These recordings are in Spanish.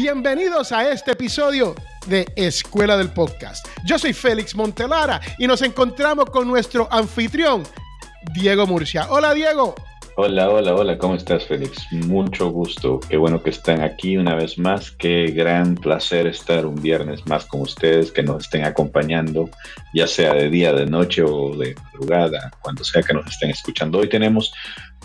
Bienvenidos a este episodio de Escuela del Podcast. Yo soy Félix Montelara y nos encontramos con nuestro anfitrión, Diego Murcia. Hola Diego. Hola, hola, hola, ¿cómo estás Félix? Mucho gusto, qué bueno que están aquí una vez más, qué gran placer estar un viernes más con ustedes, que nos estén acompañando, ya sea de día, de noche o de madrugada, cuando sea que nos estén escuchando. Hoy tenemos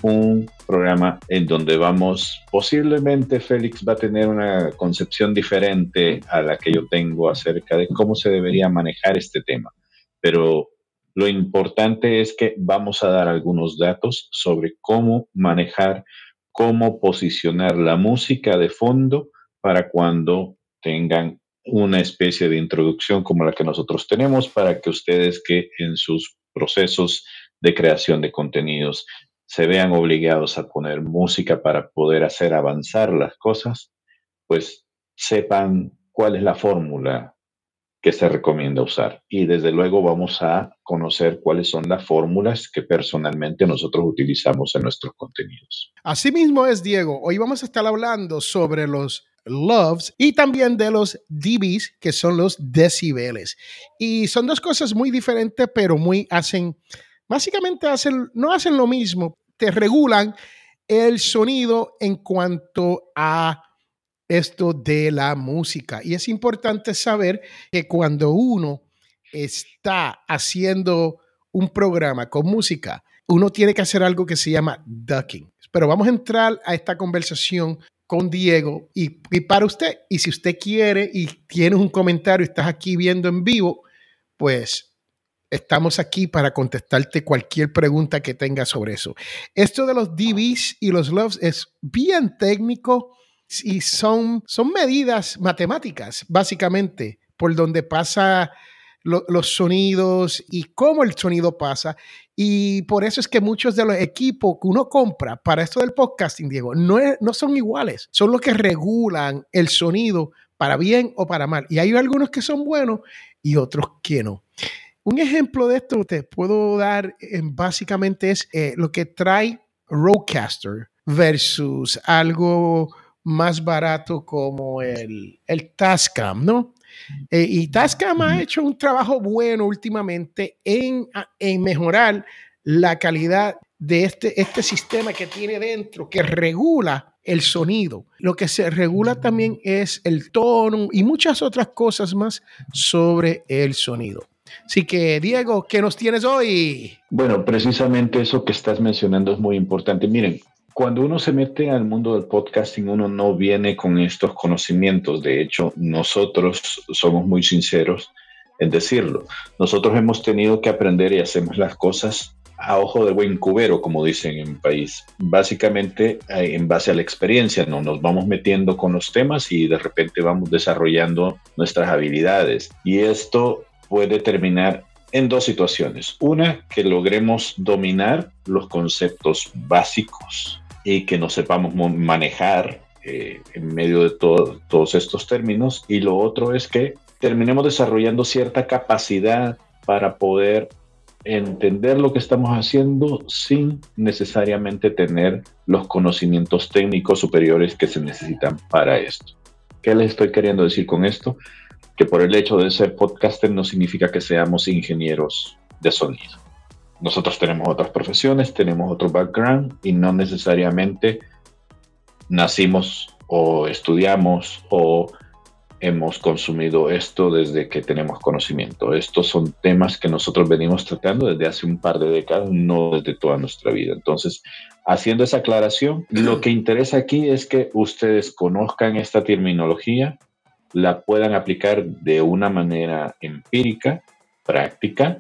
un programa en donde vamos, posiblemente Félix va a tener una concepción diferente a la que yo tengo acerca de cómo se debería manejar este tema, pero lo importante es que vamos a dar algunos datos sobre cómo manejar, cómo posicionar la música de fondo para cuando tengan una especie de introducción como la que nosotros tenemos para que ustedes que en sus procesos de creación de contenidos se vean obligados a poner música para poder hacer avanzar las cosas, pues sepan cuál es la fórmula que se recomienda usar. Y desde luego vamos a conocer cuáles son las fórmulas que personalmente nosotros utilizamos en nuestros contenidos. Asimismo es, Diego, hoy vamos a estar hablando sobre los loves y también de los dBs, que son los decibeles. Y son dos cosas muy diferentes, pero muy hacen, básicamente hacen, no hacen lo mismo, regulan el sonido en cuanto a esto de la música. Y es importante saber que cuando uno está haciendo un programa con música, uno tiene que hacer algo que se llama ducking. Pero vamos a entrar a esta conversación con Diego y, para usted, y si usted quiere y tiene un comentario, estás aquí viendo en vivo, pues estamos aquí para contestarte cualquier pregunta que tengas sobre eso. Esto de los DBs y los loves es bien técnico y son, son medidas matemáticas, básicamente, por donde pasa los sonidos y cómo el sonido pasa. Y por eso es que muchos de los equipos que uno compra para esto del podcasting, Diego, no, no son iguales. Son los que regulan el sonido para bien o para mal. Y hay algunos que son buenos y otros que no. Un ejemplo de esto te puedo dar básicamente es eh, lo que trae Rodecaster versus algo más barato como el, el Tascam, ¿no? Eh, y Tascam ha hecho un trabajo bueno últimamente en, en mejorar la calidad de este, este sistema que tiene dentro, que regula el sonido. Lo que se regula también es el tono y muchas otras cosas más sobre el sonido. Así que, Diego, ¿qué nos tienes hoy? Bueno, precisamente eso que estás mencionando es muy importante. Miren, cuando uno se mete al mundo del podcasting, uno no viene con estos conocimientos. De hecho, nosotros somos muy sinceros en decirlo. Nosotros hemos tenido que aprender y hacemos las cosas a ojo de buen cubero, como dicen en mi país. Básicamente, eh, en base a la experiencia, ¿no? nos vamos metiendo con los temas y de repente vamos desarrollando nuestras habilidades. Y esto puede terminar en dos situaciones. Una, que logremos dominar los conceptos básicos y que nos sepamos manejar eh, en medio de todos estos términos. Y lo otro es que terminemos desarrollando cierta capacidad para poder entender lo que estamos haciendo sin necesariamente tener los conocimientos técnicos superiores que se necesitan para esto. ¿Qué les estoy queriendo decir con esto? Que por el hecho de ser podcaster no significa que seamos ingenieros de sonido nosotros tenemos otras profesiones, tenemos otro background y no necesariamente nacimos o estudiamos o hemos consumido esto desde que tenemos conocimiento. Estos son temas que nosotros venimos tratando desde hace un par de décadas, no desde toda nuestra vida. Entonces, haciendo esa aclaración, lo que interesa aquí es que ustedes conozcan esta terminología, la puedan aplicar de una manera empírica, práctica,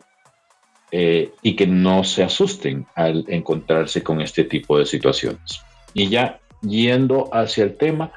eh, y que no se asusten al encontrarse con este tipo de situaciones. Y ya yendo hacia el tema,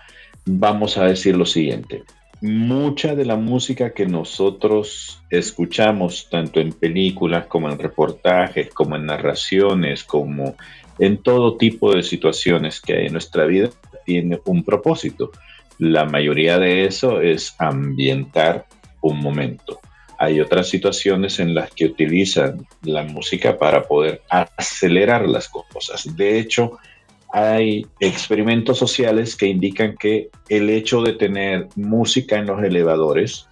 vamos a decir lo siguiente. Mucha de la música que nosotros escuchamos, tanto en películas como en reportajes, como en narraciones, como en todo tipo de situaciones que hay en nuestra vida, tiene un propósito. La mayoría de eso es ambientar un momento hay otras situaciones en las que utilizan la música para poder acelerar las cosas. De hecho, hay experimentos sociales que indican que el hecho de tener música en los elevadores,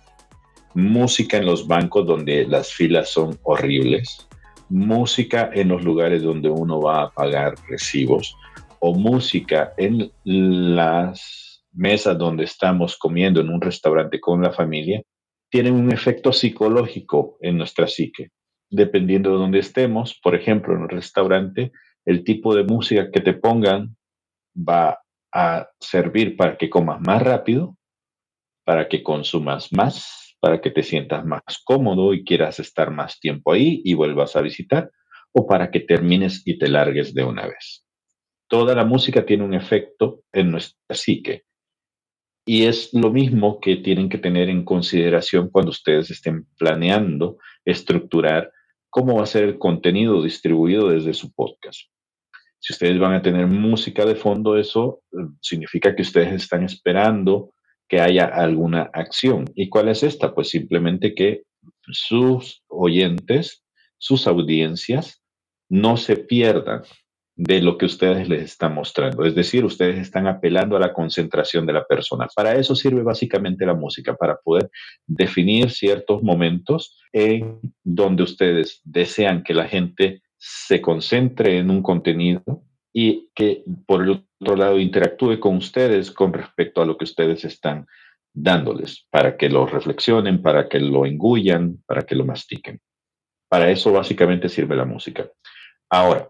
música en los bancos donde las filas son horribles, música en los lugares donde uno va a pagar recibos o música en las mesas donde estamos comiendo en un restaurante con la familia, tienen un efecto psicológico en nuestra psique. Dependiendo de donde estemos, por ejemplo, en un restaurante, el tipo de música que te pongan va a servir para que comas más rápido, para que consumas más, para que te sientas más cómodo y quieras estar más tiempo ahí y vuelvas a visitar, o para que termines y te largues de una vez. Toda la música tiene un efecto en nuestra psique. Y es lo mismo que tienen que tener en consideración cuando ustedes estén planeando estructurar cómo va a ser el contenido distribuido desde su podcast. Si ustedes van a tener música de fondo, eso eh, significa que ustedes están esperando que haya alguna acción. ¿Y cuál es esta? Pues simplemente que sus oyentes, sus audiencias, no se pierdan de lo que ustedes les están mostrando. Es decir, ustedes están apelando a la concentración de la persona. Para eso sirve básicamente la música, para poder definir ciertos momentos en donde ustedes desean que la gente se concentre en un contenido y que por el otro lado interactúe con ustedes con respecto a lo que ustedes están dándoles, para que lo reflexionen, para que lo engullan, para que lo mastiquen. Para eso básicamente sirve la música. Ahora,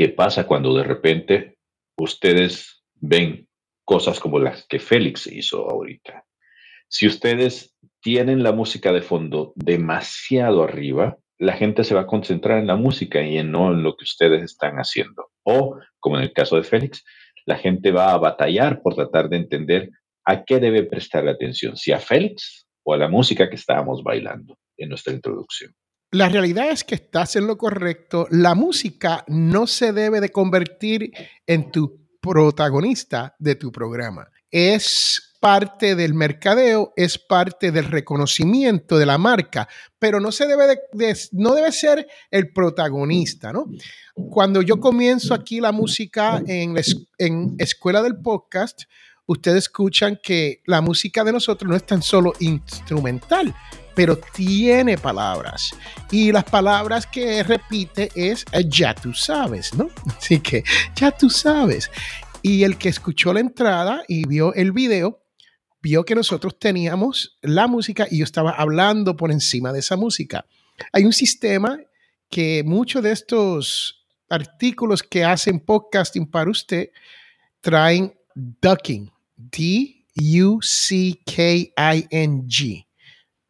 ¿qué pasa cuando de repente ustedes ven cosas como las que Félix hizo ahorita? Si ustedes tienen la música de fondo demasiado arriba, la gente se va a concentrar en la música y en no en lo que ustedes están haciendo. O, como en el caso de Félix, la gente va a batallar por tratar de entender a qué debe prestar atención, si a Félix o a la música que estábamos bailando en nuestra introducción. La realidad es que estás en lo correcto. La música no se debe de convertir en tu protagonista de tu programa. Es parte del mercadeo, es parte del reconocimiento de la marca, pero no se debe de, no debe ser el protagonista, ¿no? Cuando yo comienzo aquí la música en, en Escuela del Podcast, ustedes escuchan que la música de nosotros no es tan solo instrumental, pero tiene palabras. Y las palabras que repite es ya tú sabes, ¿no? Así que ya tú sabes. Y el que escuchó la entrada y vio el video, vio que nosotros teníamos la música y yo estaba hablando por encima de esa música. Hay un sistema que muchos de estos artículos que hacen podcasting para usted traen ducking, D-U-C-K-I-N-G,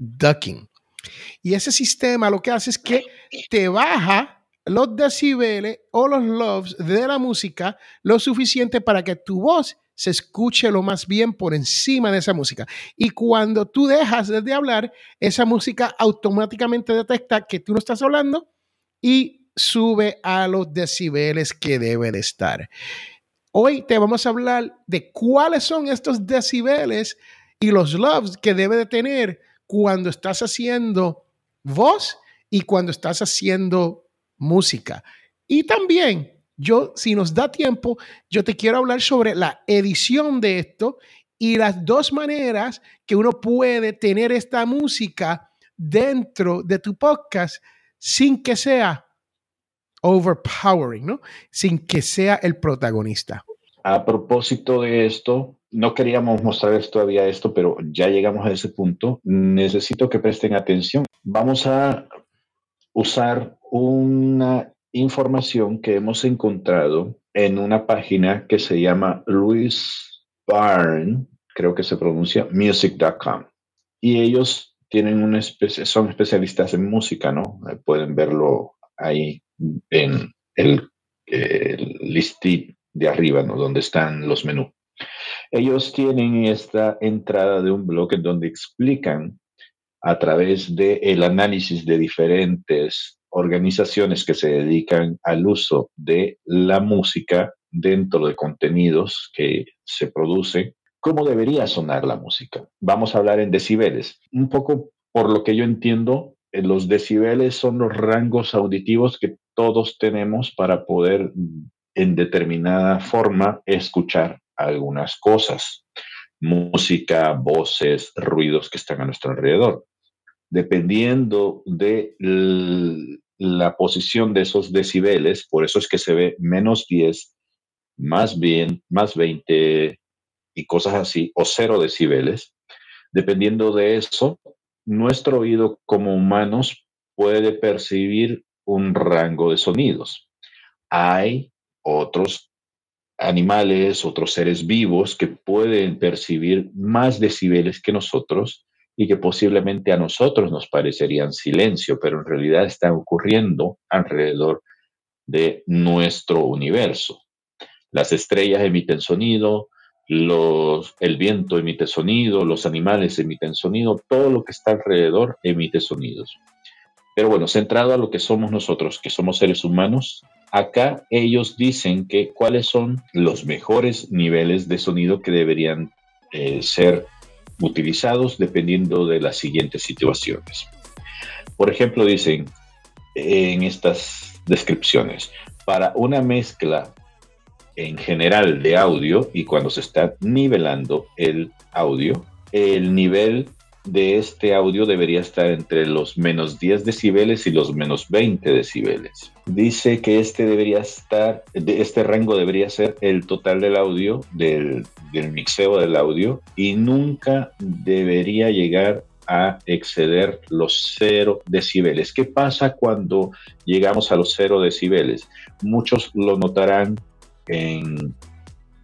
ducking. Y ese sistema lo que hace es que te baja los decibeles o los loves de la música lo suficiente para que tu voz se escuche lo más bien por encima de esa música. Y cuando tú dejas de hablar, esa música automáticamente detecta que tú no estás hablando y sube a los decibeles que debe de estar. Hoy te vamos a hablar de cuáles son estos decibeles y los loves que debe de tener cuando estás haciendo voz y cuando estás haciendo música. Y también yo, si nos da tiempo, yo te quiero hablar sobre la edición de esto y las dos maneras que uno puede tener esta música dentro de tu podcast sin que sea overpowering, ¿no? Sin que sea el protagonista. A propósito de esto, no queríamos mostrarles todavía esto, pero ya llegamos a ese punto. Necesito que presten atención. Vamos a usar una información que hemos encontrado en una página que se llama Louis Barn, creo que se pronuncia music.com. Y ellos tienen una especie, son especialistas en música, ¿no? Eh, pueden verlo ahí en el, el listit de arriba, ¿no? Donde están los menús. Ellos tienen esta entrada de un blog en donde explican a través del el análisis de diferentes organizaciones que se dedican al uso de la música dentro de contenidos que se producen, cómo debería sonar la música. Vamos a hablar en decibeles. Un poco por lo que yo entiendo, eh, los decibeles son los rangos auditivos que todos tenemos para poder en determinada forma escuchar algunas cosas, música, voces, ruidos que están a nuestro alrededor. Dependiendo de la posición de esos decibeles, por eso es que se ve menos 10, más bien, más 20 y cosas así, o cero decibeles. Dependiendo de eso, nuestro oído como humanos puede percibir un rango de sonidos. Hay otros animales, otros seres vivos que pueden percibir más decibeles que nosotros y que posiblemente a nosotros nos parecerían silencio, pero en realidad están ocurriendo alrededor de nuestro universo. Las estrellas emiten sonido, el viento emite sonido, los animales emiten sonido, todo lo que está alrededor emite sonidos. Pero bueno, centrado a lo que somos nosotros, que somos seres humanos, acá ellos dicen que cuáles son los mejores niveles de sonido que deberían eh, ser utilizados dependiendo de las siguientes situaciones. Por ejemplo, dicen en estas descripciones, para una mezcla en general de audio y cuando se está nivelando el audio, el nivel de este audio debería estar entre los menos 10 decibeles y los menos 20 decibeles. Dice que este debería estar, este rango debería ser el total del audio, del, del mixeo del audio, y nunca debería llegar a exceder los 0 decibeles. ¿Qué pasa cuando llegamos a los 0 decibeles? Muchos lo notarán en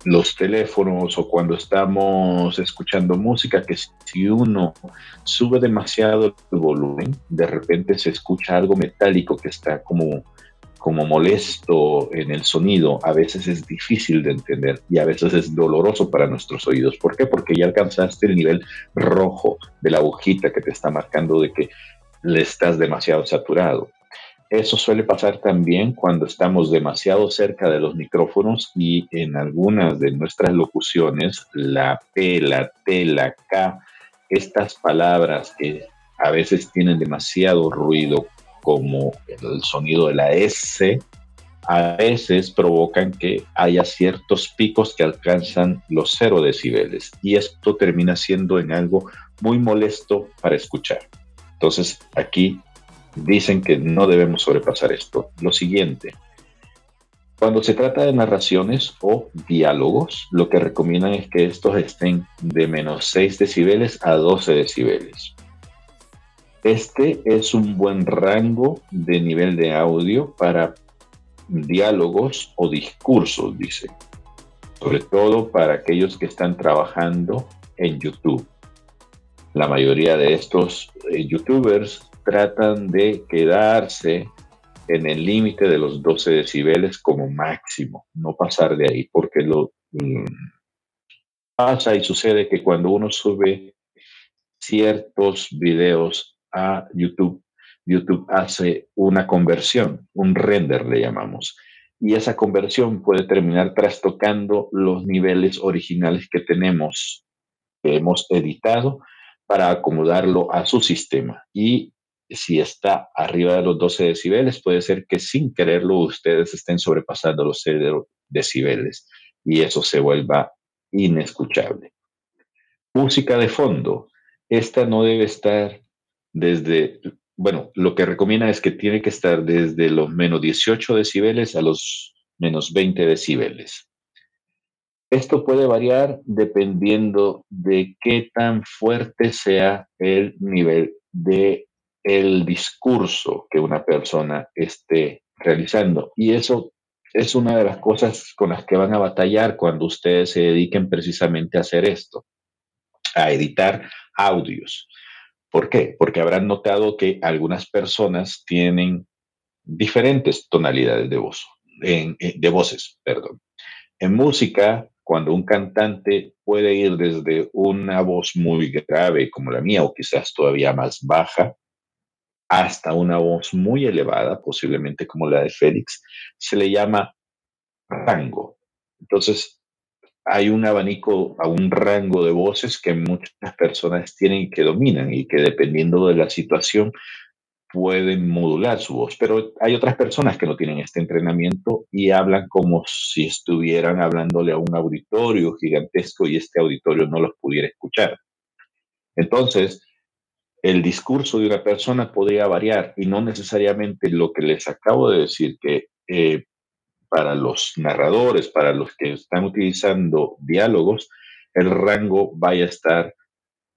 los teléfonos o cuando estamos escuchando música, que si uno sube demasiado el volumen, de repente se escucha algo metálico que está como, como molesto en el sonido. A veces es difícil de entender y a veces es doloroso para nuestros oídos. ¿Por qué? Porque ya alcanzaste el nivel rojo de la agujita que te está marcando de que le estás demasiado saturado. Eso suele pasar también cuando estamos demasiado cerca de los micrófonos y en algunas de nuestras locuciones, la P, la T, la K, estas palabras que a veces tienen demasiado ruido como el sonido de la S, a veces provocan que haya ciertos picos que alcanzan los cero decibeles y esto termina siendo en algo muy molesto para escuchar. Entonces aquí dicen que no debemos sobrepasar esto. Lo siguiente, cuando se trata de narraciones o diálogos, lo que recomiendan es que estos estén de menos 6 decibeles a 12 decibeles. Este es un buen rango de nivel de audio para diálogos o discursos, dice. Sobre todo para aquellos que están trabajando en YouTube. La mayoría de estos eh, youtubers tratan de quedarse en el límite de los 12 decibeles como máximo, no pasar de ahí, porque lo mm, pasa y sucede que cuando uno sube ciertos videos a YouTube, YouTube hace una conversión, un render le llamamos, y esa conversión puede terminar trastocando los niveles originales que tenemos, que hemos editado para acomodarlo a su sistema. Y si está arriba de los 12 decibeles, puede ser que sin quererlo ustedes estén sobrepasando los 0 decibeles y eso se vuelva inescuchable. Música de fondo. Esta no debe estar desde, bueno, lo que recomienda es que tiene que estar desde los menos 18 decibeles a los menos 20 decibeles. Esto puede variar dependiendo de qué tan fuerte sea el nivel de el discurso que una persona esté realizando. Y eso es una de las cosas con las que van a batallar cuando ustedes se dediquen precisamente a hacer esto, a editar audios. ¿Por qué? Porque habrán notado que algunas personas tienen diferentes tonalidades de voz, de voces, perdón. En música, cuando un cantante puede ir desde una voz muy grave como la mía o quizás todavía más baja, hasta una voz muy elevada, posiblemente como la de Félix, se le llama rango. Entonces, hay un abanico, a un rango de voces que muchas personas tienen y que dominan y que dependiendo de la situación pueden modular su voz, pero hay otras personas que no tienen este entrenamiento y hablan como si estuvieran hablándole a un auditorio gigantesco y este auditorio no los pudiera escuchar. Entonces, el discurso de una persona podría variar y no necesariamente lo que les acabo de decir, que eh, para los narradores, para los que están utilizando diálogos, el rango vaya a estar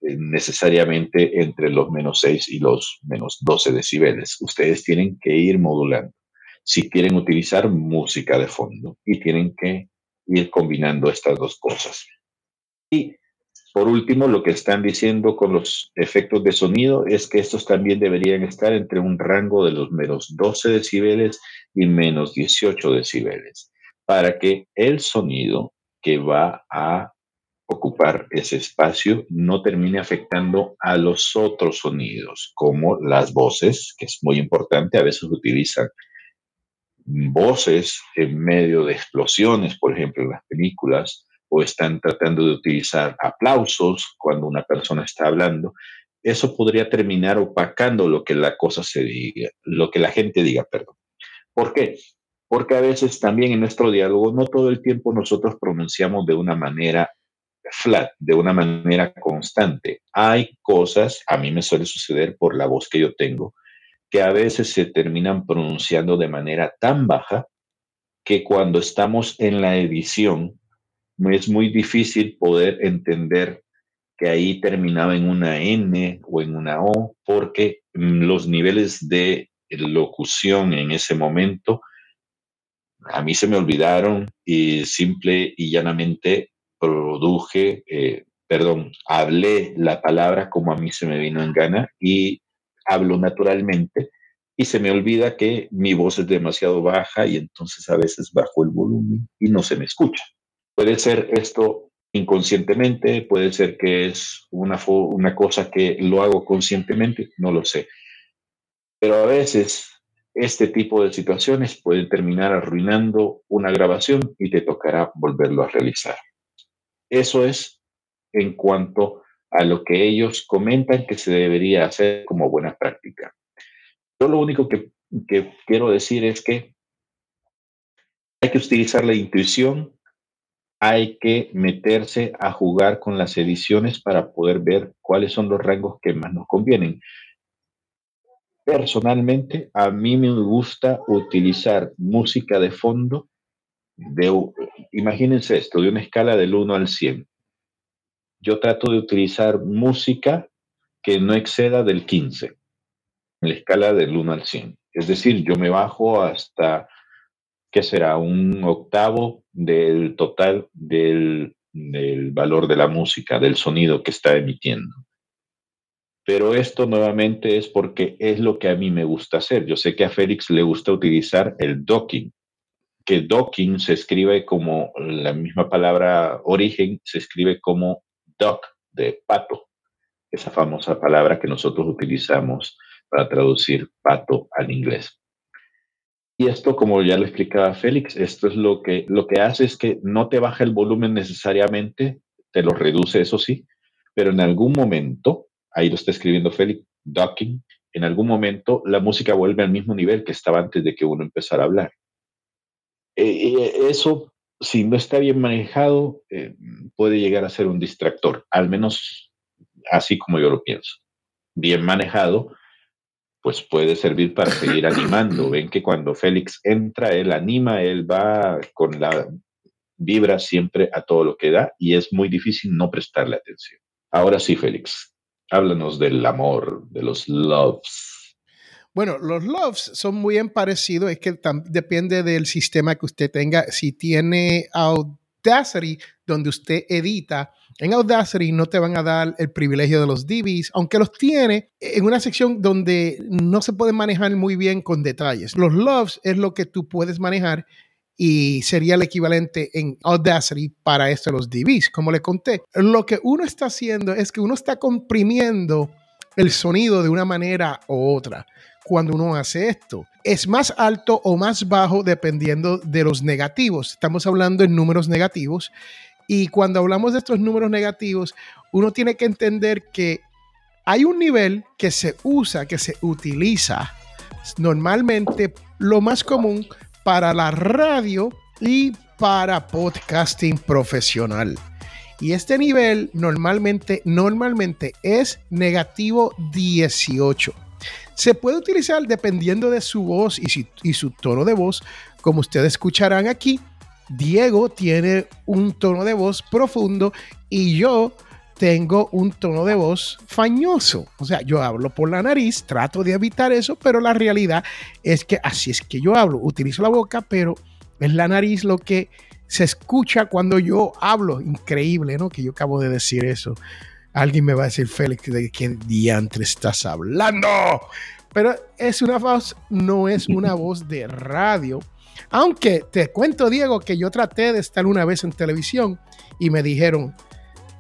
eh, necesariamente entre los menos 6 y los menos 12 decibeles. Ustedes tienen que ir modulando si quieren utilizar música de fondo y tienen que ir combinando estas dos cosas. Y por último, lo que están diciendo con los efectos de sonido es que estos también deberían estar entre un rango de los menos 12 decibeles y menos 18 decibeles, para que el sonido que va a ocupar ese espacio no termine afectando a los otros sonidos, como las voces, que es muy importante, a veces utilizan voces en medio de explosiones, por ejemplo, en las películas, o están tratando de utilizar aplausos cuando una persona está hablando, eso podría terminar opacando lo que la cosa se diga, lo que la gente diga, perdón. ¿Por qué? Porque a veces también en nuestro diálogo no todo el tiempo nosotros pronunciamos de una manera flat, de una manera constante. Hay cosas, a mí me suele suceder por la voz que yo tengo, que a veces se terminan pronunciando de manera tan baja que cuando estamos en la edición es muy difícil poder entender que ahí terminaba en una N o en una O, porque mm, los niveles de locución en ese momento a mí se me olvidaron y simple y llanamente produje, eh, perdón, hablé la palabra como a mí se me vino en gana y hablo naturalmente y se me olvida que mi voz es demasiado baja y entonces a veces bajo el volumen y no se me escucha. Puede ser esto inconscientemente, puede ser que es una, una cosa que lo hago conscientemente, no lo sé. Pero a veces este tipo de situaciones pueden terminar arruinando una grabación y te tocará volverlo a realizar. Eso es en cuanto a lo que ellos comentan que se debería hacer como buena práctica. Yo lo único que, que quiero decir es que hay que utilizar la intuición hay que meterse a jugar con las ediciones para poder ver cuáles son los rangos que más nos convienen. Personalmente, a mí me gusta utilizar música de fondo. De, imagínense esto, de una escala del 1 al 100. Yo trato de utilizar música que no exceda del 15, en la escala del 1 al 100. Es decir, yo me bajo hasta que será un octavo del total del, valor de la música, del sonido que está emitiendo. Pero esto nuevamente es porque es lo que a mí me gusta hacer. Yo sé que a Félix le gusta utilizar el docking, que docking se escribe como la misma palabra origen, se escribe como duck, de pato, esa famosa palabra que nosotros utilizamos para traducir pato al inglés. Y esto, como ya le explicaba Félix, esto es lo que, lo que hace es que no te baja el volumen necesariamente, te lo reduce, eso sí, pero en algún momento, ahí lo está escribiendo Félix, docking, en algún momento la música vuelve al mismo nivel que estaba antes de que uno empezara a hablar. Eh, eso, si no está bien manejado, eh, puede llegar a ser un distractor, al menos así como yo lo pienso. Bien manejado, pues puede servir para seguir animando. Ven que cuando Félix entra, él anima, él va con la vibra siempre a todo lo que da y es muy difícil no prestarle atención. Ahora sí, Félix, háblanos del amor, de los loves. Bueno, los loves son muy parecidos, es que depende del sistema que usted tenga. Si tiene Audacity, donde usted edita, en Audacity no te van a dar el privilegio de los DBs, aunque los tiene en una sección donde no se puede manejar muy bien con detalles. Los loves es lo que tú puedes manejar y sería el equivalente en Audacity para esto los DBs. Como le conté, lo que uno está haciendo es que uno está comprimiendo el sonido de una manera u otra cuando uno hace esto. Es más alto o más bajo dependiendo de los negativos. Estamos hablando en números negativos y cuando hablamos de estos números negativos, uno tiene que entender que Hay un nivel que se usa, que se utiliza normalmente lo más común para la radio y para podcasting profesional. Y este nivel normalmente, normalmente es negativo 18. Se puede utilizar dependiendo de su voz y, su tono de voz, como ustedes escucharán aquí. Diego tiene un tono de voz profundo y yo tengo un tono de voz fañoso. O sea, yo hablo por la nariz, trato de evitar eso, pero la realidad es que así es que yo hablo. Utilizo la boca, pero es la nariz lo que se escucha cuando yo hablo. Increíble, ¿no? Que yo acabo de decir eso. Alguien me va a decir, Félix, ¿de qué diantre estás hablando? Pero es una voz, no es una voz de radio. Aunque te cuento, Diego, que yo traté de estar una vez en televisión y me dijeron,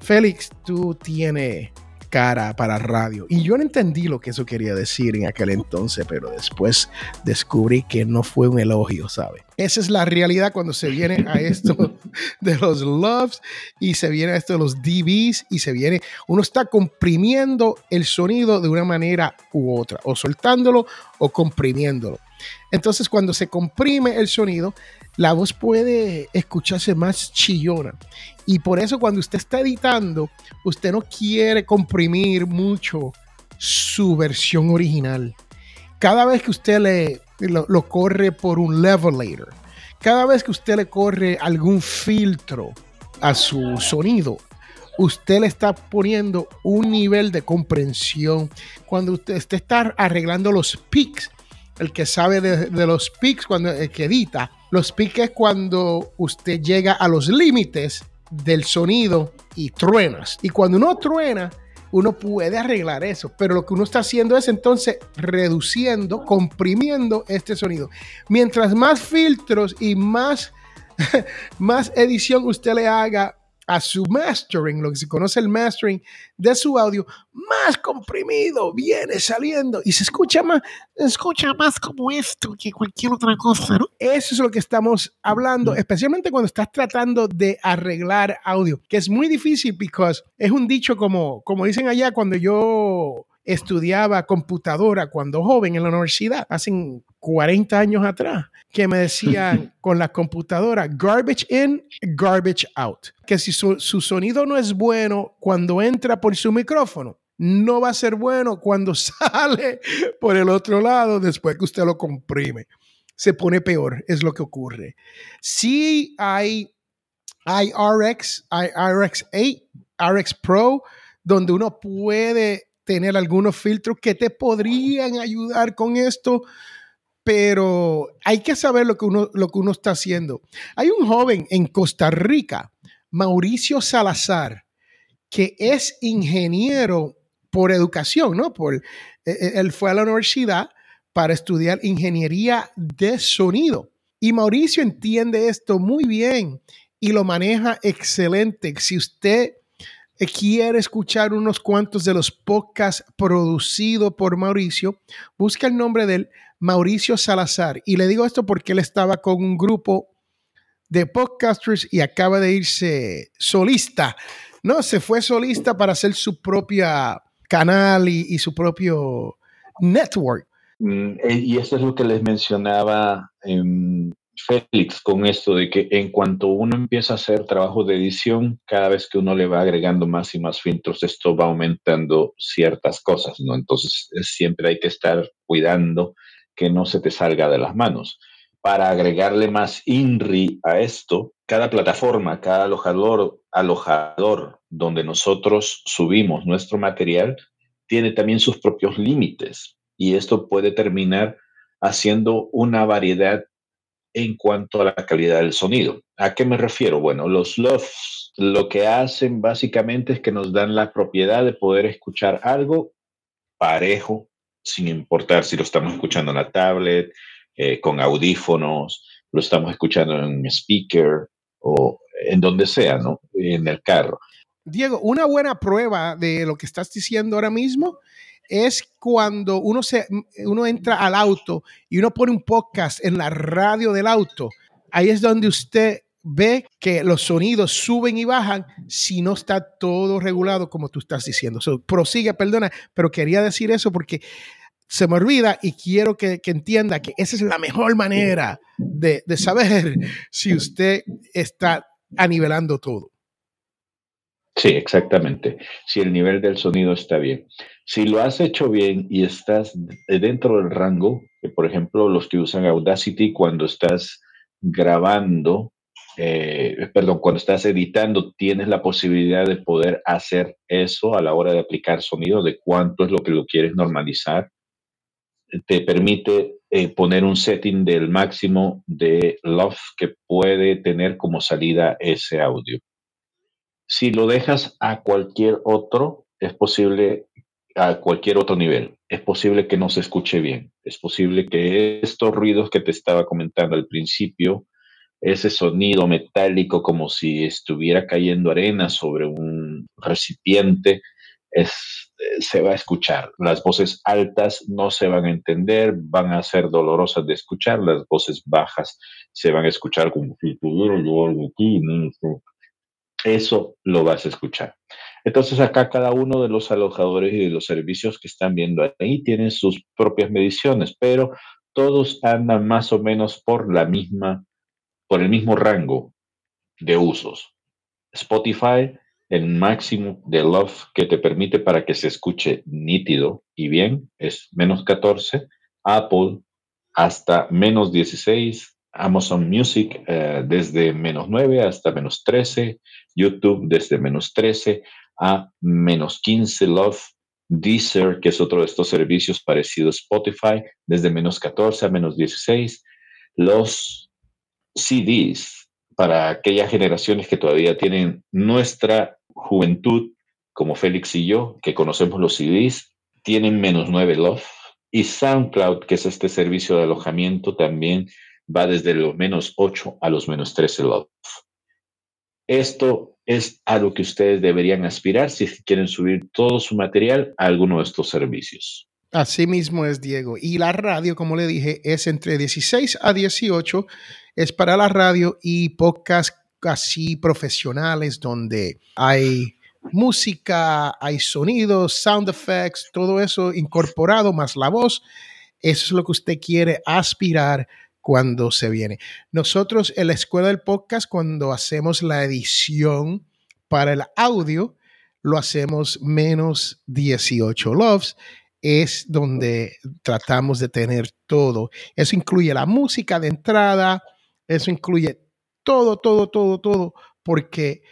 Félix, tú tienes cara para radio. Y yo no entendí lo que eso quería decir en aquel entonces, pero después descubrí que no fue un elogio, ¿sabe? Esa es la realidad cuando se viene a esto de los loves y se viene a esto de los DBs y se viene, uno está comprimiendo el sonido de una manera u otra, o soltándolo o comprimiéndolo. Entonces, cuando se comprime el sonido, la voz puede escucharse más chillona. Y por eso cuando usted está editando, usted no quiere comprimir mucho su versión original. Cada vez que usted le, lo, corre por un levelator, cada vez que usted le corre algún filtro a su sonido, usted le está poniendo un nivel de comprensión. Cuando usted, está arreglando los peaks, el que sabe de, los peaks cuando el que edita, los peaks es cuando usted llega a los límites del sonido y truenas. Y cuando uno truena, uno puede arreglar eso, pero lo que uno está haciendo es entonces reduciendo, comprimiendo este sonido. Mientras más filtros y más, más edición usted le haga a su mastering, lo que se conoce el mastering de su audio, más comprimido viene saliendo y se escucha más, escucha más como esto que cualquier otra cosa, ¿no? Eso es lo que estamos hablando, especialmente cuando estás tratando de arreglar audio, que es muy difícil porque es un dicho como, como dicen allá cuando yo estudiaba computadora cuando joven en la universidad, hace 40 años atrás, que me decían con la computadora, garbage in, garbage out. Que si su, sonido no es bueno cuando entra por su micrófono, no va a ser bueno cuando sale por el otro lado después que usted lo comprime. Se pone peor, es lo que ocurre. Si hay, hay RX, hay RX 8, RX Pro, donde uno puede tener algunos filtros que te podrían ayudar con esto, pero hay que saber lo que uno, lo que uno está haciendo. Hay un joven en Costa Rica, Mauricio Salazar, que es ingeniero por educación, ¿no? Por, eh, eh, él fue a la universidad para estudiar ingeniería de sonido. Y Mauricio entiende esto muy bien y lo maneja excelente. Si usted quiere escuchar unos cuantos de los podcasts producidos por Mauricio, busca el nombre de él, Mauricio Salazar. Y le digo esto porque él estaba con un grupo de podcasters y acaba de irse solista. No, se fue solista para hacer su propia canal y, su propio network. Mm, eh, y eso es lo que les mencionaba en Félix con esto de que en cuanto uno empieza a hacer trabajo de edición, cada vez que uno le va agregando más y más filtros, esto va aumentando ciertas cosas, ¿no? Entonces siempre hay que estar cuidando que no se te salga de las manos. Para agregarle más INRI a esto, cada plataforma, cada alojador, alojador donde nosotros subimos nuestro material, tiene también sus propios límites y esto puede terminar haciendo una variedad en cuanto a la calidad del sonido. ¿A qué me refiero? Bueno, los LOFs lo que hacen básicamente es que nos dan la propiedad de poder escuchar algo parejo, sin importar si lo estamos escuchando en la tablet, eh, con audífonos, lo estamos escuchando en un speaker o en donde sea, ¿no? En el carro. Diego, una buena prueba de lo que estás diciendo ahora mismo es cuando uno, se, uno entra al auto y uno pone un podcast en la radio del auto. Ahí es donde usted ve que los sonidos suben y bajan si no está todo regulado como tú estás diciendo. prosigue, perdona, pero quería decir eso porque se me olvida y quiero que, entienda que esa es la mejor manera de, de saber si usted está anivelando todo. Sí, exactamente. Si el nivel del sonido está bien. Si lo has hecho bien y estás dentro del rango, por ejemplo, los que usan Audacity cuando estás grabando, eh, perdón, cuando estás editando, tienes la posibilidad de poder hacer eso a la hora de aplicar sonido, de cuánto es lo que lo quieres normalizar. Te permite eh, poner un setting del máximo de love que puede tener como salida ese audio. Si lo dejas a cualquier otro, es posible, a cualquier otro nivel, es posible que no se escuche bien. Es posible que estos ruidos que te estaba comentando al principio, ese sonido metálico como si estuviera cayendo arena sobre un recipiente, eh, se va a escuchar. Las voces altas no se van a entender, van a ser dolorosas de escuchar. Las voces bajas se van a escuchar como si tuviera yo algo aquí. ¿no? Eso lo vas a escuchar. Entonces acá cada uno de los alojadores y de los servicios que están viendo ahí tienen sus propias mediciones, pero todos andan más o menos por la misma, por el mismo rango de usos. Spotify, el máximo de love que te permite para que se escuche nítido y bien es menos 14. Apple hasta menos 16, Amazon Music eh, desde menos 9 hasta menos 13, YouTube desde menos 13 a menos 15, Love, Deezer, que es otro de estos servicios parecidos a Spotify, desde menos 14 a menos 16, los CDs para aquellas generaciones que todavía tienen nuestra juventud, como Félix y yo, que conocemos los CDs, tienen menos 9 Love. Y SoundCloud, que es este servicio de alojamiento, también va desde los menos 8 a los menos 13 love. Esto es a lo que ustedes deberían aspirar si quieren subir todo su material a alguno de estos servicios. Así mismo es, Diego. Y la radio, como le dije, es entre 16 a 18. Es para la radio y podcasts así profesionales donde hay música, hay sonidos, sound effects, todo eso incorporado más la voz. Eso es lo que usted quiere aspirar cuando se viene. Nosotros en la escuela del podcast, cuando hacemos la edición para el audio, lo hacemos menos 18 loves. Es donde tratamos de tener todo. Eso incluye la música de entrada, eso incluye todo, todo, todo, todo, porque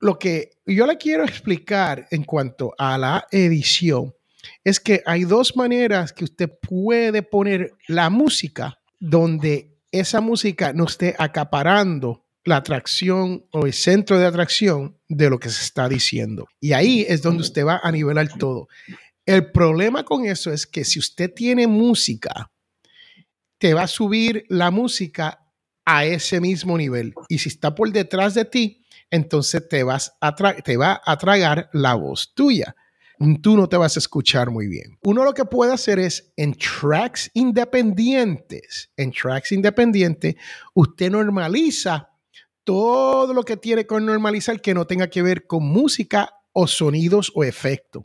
lo que yo le quiero explicar en cuanto a la edición es que hay dos maneras que usted puede poner la música donde esa música no esté acaparando la atracción o el centro de atracción de lo que se está diciendo. Y ahí es donde usted va a nivelar todo. El problema con eso es que si usted tiene música, te va a subir la música a ese mismo nivel. Y si está por detrás de ti, entonces te, vas te va a tragar la voz tuya tú no te vas a escuchar muy bien. Uno lo que puede hacer es en tracks independientes, en tracks independientes, usted normaliza todo lo que tiene que normalizar que no tenga que ver con música o sonidos o efectos.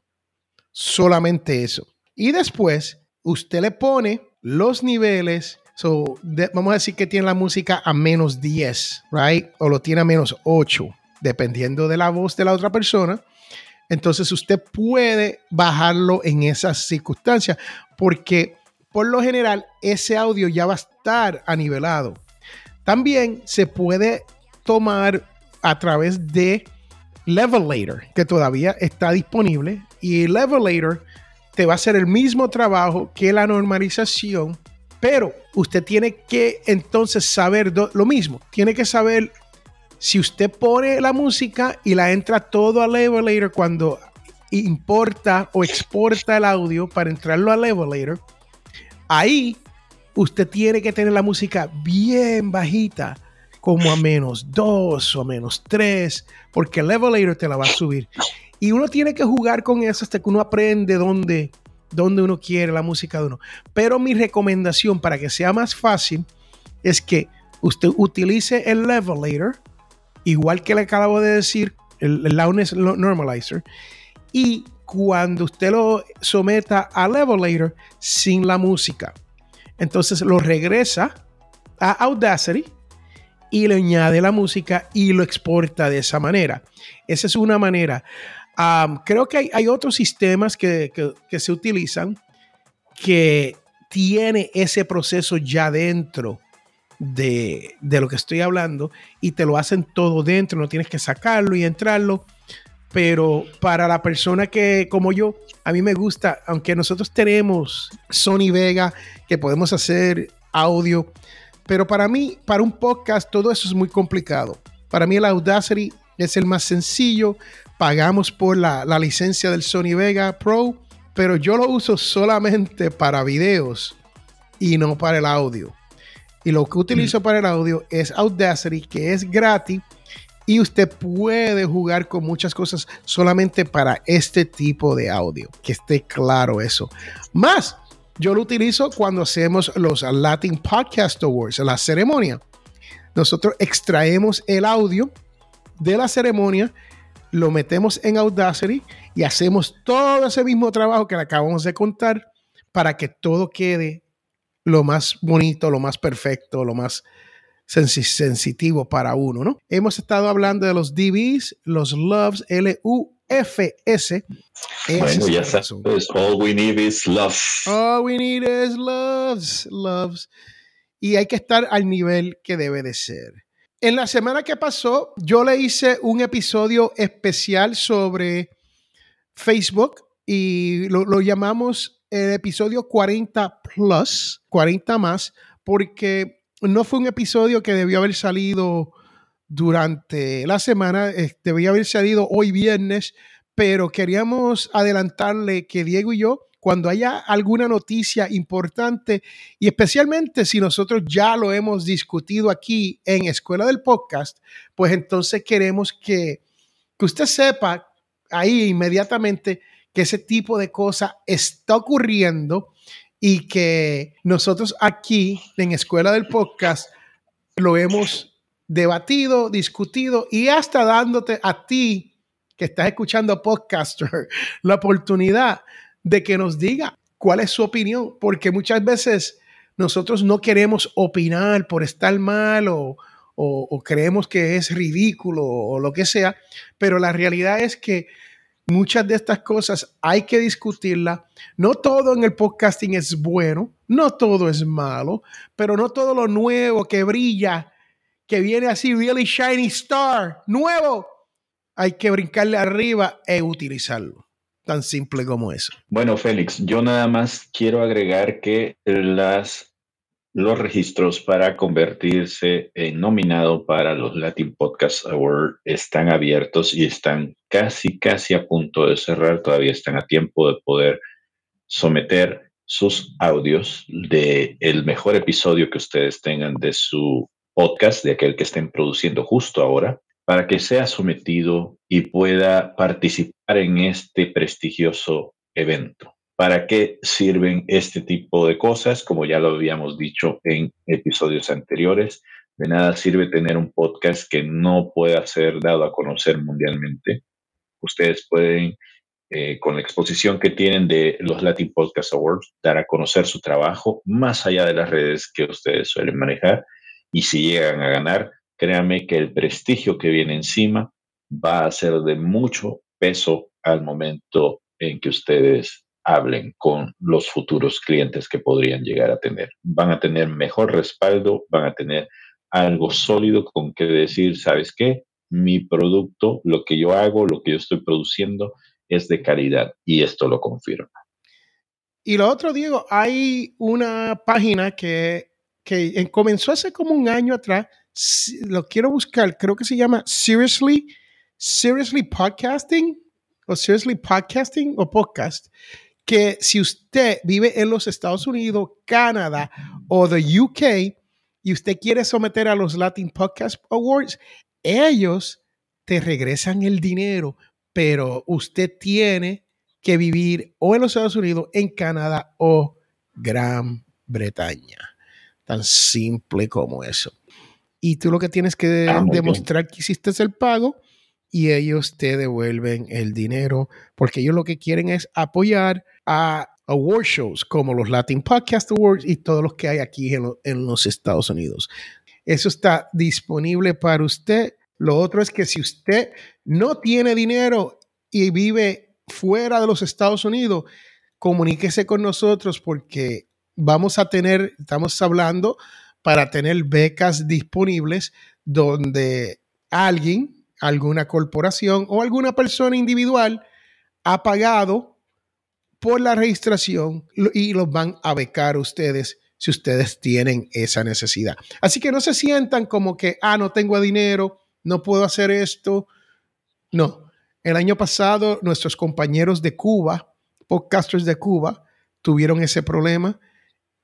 Solamente eso. Y después usted le pone los niveles. vamos a decir que tiene la música a menos 10, right? O lo tiene a menos 8, dependiendo de la voz de la otra persona entonces usted puede bajarlo en esas circunstancias porque por lo general ese audio ya va a estar anivelado. También se puede tomar a través de Levelator, que todavía está disponible. Y Levelator te va a hacer el mismo trabajo que la normalización, pero usted tiene que entonces saber lo mismo. Tiene que saber si usted pone la música y la entra todo a Levelator cuando importa o exporta el audio para entrarlo a Levelator, ahí usted tiene que tener la música bien bajita, como a menos 2 o a menos 3, porque el Levelator te la va a subir. Y uno tiene que jugar con eso hasta que uno aprende dónde, dónde uno quiere la música de uno. Pero mi recomendación para que sea más fácil es que usted utilice el levelator, igual que le acabo de decir, el, el normalizer, y cuando usted lo someta a levelator sin la música, entonces lo regresa a Audacity y le añade la música y lo exporta de esa manera. Esa es una manera. creo que hay, otros sistemas que, se utilizan que tiene ese proceso ya dentro de, de, lo que estoy hablando y te lo hacen todo dentro, no tienes que sacarlo y entrarlo. Pero para la persona que, como yo, a mí me gusta, aunque nosotros tenemos Sony Vega, que podemos hacer audio, pero para mí, para un podcast, todo eso es muy complicado. Para mí el Audacity es el más sencillo. Pagamos por la, licencia del Sony Vega Pro, pero yo lo uso solamente para videos y no para el audio. Y lo que utilizo mm. para el audio es Audacity, que es gratis y usted puede jugar con muchas cosas solamente para este tipo de audio. Que esté claro eso. Más, yo lo utilizo cuando hacemos los Latin Podcast Awards, la ceremonia. Nosotros extraemos el audio de la ceremonia, lo metemos en Audacity y hacemos todo ese mismo trabajo que le acabamos de contar para que todo quede lo más bonito, lo más perfecto, lo más sensitivo para uno, ¿no? Hemos estado hablando de los DBs, los Loves, L-U FS. Bueno, ya sabes, all we need is love. All we need is loves, loves. Y hay que estar al nivel que debe de ser. En la semana que pasó, yo le hice un episodio especial sobre Facebook y lo, lo llamamos el episodio 40 plus, 40 más, porque no fue un episodio que debió haber salido durante la semana. Eh, debía haber salido hoy viernes, pero queríamos adelantarle que Diego y yo, cuando haya alguna noticia importante, y especialmente si nosotros ya lo hemos discutido aquí en Escuela del Podcast, pues entonces queremos que, que usted sepa ahí inmediatamente que ese tipo de cosa está ocurriendo y que nosotros aquí en Escuela del Podcast lo hemos debatido, discutido y hasta dándote a ti que estás escuchando podcaster la oportunidad de que nos diga cuál es su opinión, porque muchas veces nosotros no queremos opinar por estar mal o, o, creemos que es ridículo o lo que sea, pero la realidad es que muchas de estas cosas hay que discutirlas. No todo en el podcasting es bueno, no todo es malo, pero no todo lo nuevo que brilla que viene así, really shiny star, nuevo, hay que brincarle arriba e utilizarlo. Tan simple como eso. Bueno, Félix, yo nada más quiero agregar que las, los registros para convertirse en nominado para los Latin Podcast Award están abiertos y están casi, casi a punto de cerrar. Todavía están a tiempo de poder someter sus audios de el mejor episodio que ustedes tengan de su podcast de aquel que estén produciendo justo ahora para que sea sometido y pueda participar en este prestigioso evento. ¿Para qué sirven este tipo de cosas? Como ya lo habíamos dicho en episodios anteriores, de nada sirve tener un podcast que no pueda ser dado a conocer mundialmente. Ustedes pueden, eh, con la exposición que tienen de los Latin Podcast Awards, dar a conocer su trabajo más allá de las redes que ustedes suelen manejar y si llegan a ganar, créanme que el prestigio que viene encima va a ser de mucho peso al momento en que ustedes hablen con los futuros clientes que podrían llegar a tener. Van a tener mejor respaldo, van a tener algo sólido con que decir, ¿sabes qué? Mi producto, lo que yo hago, lo que yo estoy produciendo es de calidad y esto lo confirma. Y lo otro, Diego, hay una página que que comenzó hace como un año atrás, lo quiero buscar, creo que se llama Seriously, Seriously Podcasting o Seriously Podcasting o Podcast, que si usted vive en los Estados Unidos, Canadá o the UK y usted quiere someter a los Latin Podcast Awards, ellos te regresan el dinero, pero usted tiene que vivir o en los Estados Unidos, en Canadá o Gran Bretaña. Tan simple como eso. y tú lo que tienes que ah, demostrar que hiciste el pago y ellos te devuelven el dinero porque ellos lo que quieren es apoyar a award shows como los Latin Podcast Awards y todos los que hay aquí en, en los Estados Unidos. Eso está disponible para usted. Lo otro es que si usted no tiene dinero y vive fuera de los Estados Unidos, comuníquese con nosotros porque vamos a tener, estamos hablando para tener becas disponibles donde alguien, alguna corporación o alguna persona individual ha pagado por la registración y los van a becar ustedes si ustedes tienen esa necesidad. Así que no se sientan como que, ah, no tengo dinero, no puedo hacer esto. No, el año pasado nuestros compañeros de Cuba, podcasters de Cuba, tuvieron ese problema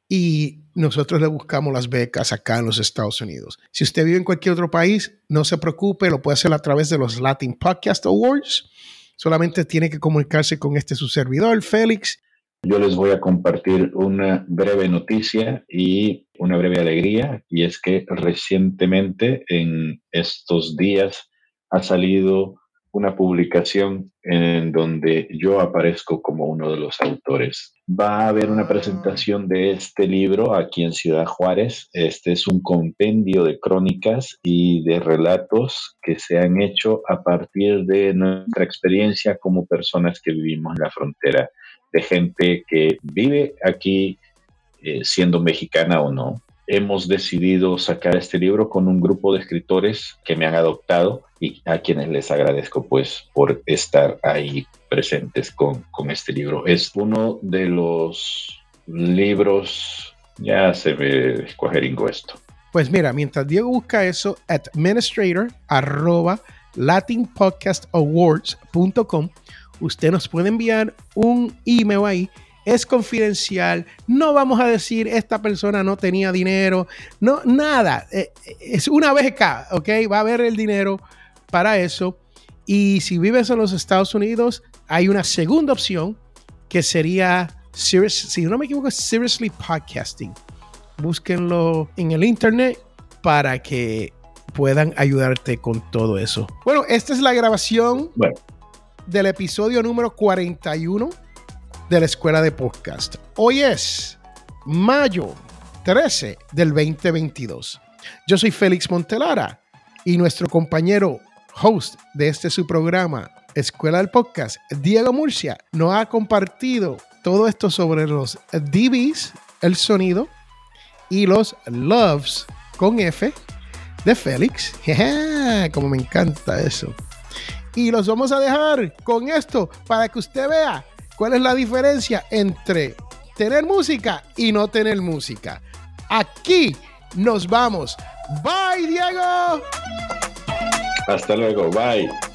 y nosotros le buscamos las becas acá en los Estados Unidos. Si usted vive en cualquier otro país, no se preocupe, lo puede hacer a través de los Latin Podcast Awards. Solamente tiene que comunicarse con este su servidor, Félix, yo les voy a compartir una breve noticia y una breve alegría, y es que recientemente, en estos días, ha salido una publicación en donde yo aparezco como uno de los autores. Va a haber una presentación de este libro aquí en Ciudad Juárez. Este es un compendio de crónicas y de relatos que se han hecho a partir de nuestra experiencia como personas que vivimos en la frontera de gente que vive aquí eh, siendo mexicana o no. Hemos decidido sacar este libro con un grupo de escritores que me han adoptado y a quienes les agradezco pues por estar ahí presentes con, con este libro. Es uno de los libros, ya se me escogeringo esto. Pues mira, mientras Diego busca eso, administrator arroba latinpodcastawards.com usted nos puede enviar un email ahí. Es confidencial. No vamos a decir esta persona no tenía dinero. No, nada. Eh, es una beca, ¿ok? Va a haber el dinero para eso. Y si vives en los Estados Unidos, hay una segunda opción que sería, si no me equivoco, Seriously Podcasting. Búsquenlo en el internet para que puedan ayudarte con todo eso. Bueno, esta es la grabación bueno del episodio número 41 de la Escuela de Podcast. Hoy es mayo 13 del 2022. Yo soy Félix Montelara y nuestro compañero host de este su programa, Escuela del Podcast, Diego Murcia, nos ha compartido todo esto sobre los DBs, el sonido, y los loves con F de Félix. Como me encanta eso. Y los vamos a dejar con esto para que usted vea cuál es la diferencia entre tener música y no tener música. Aquí nos vamos. Bye, Diego. Hasta luego. Bye.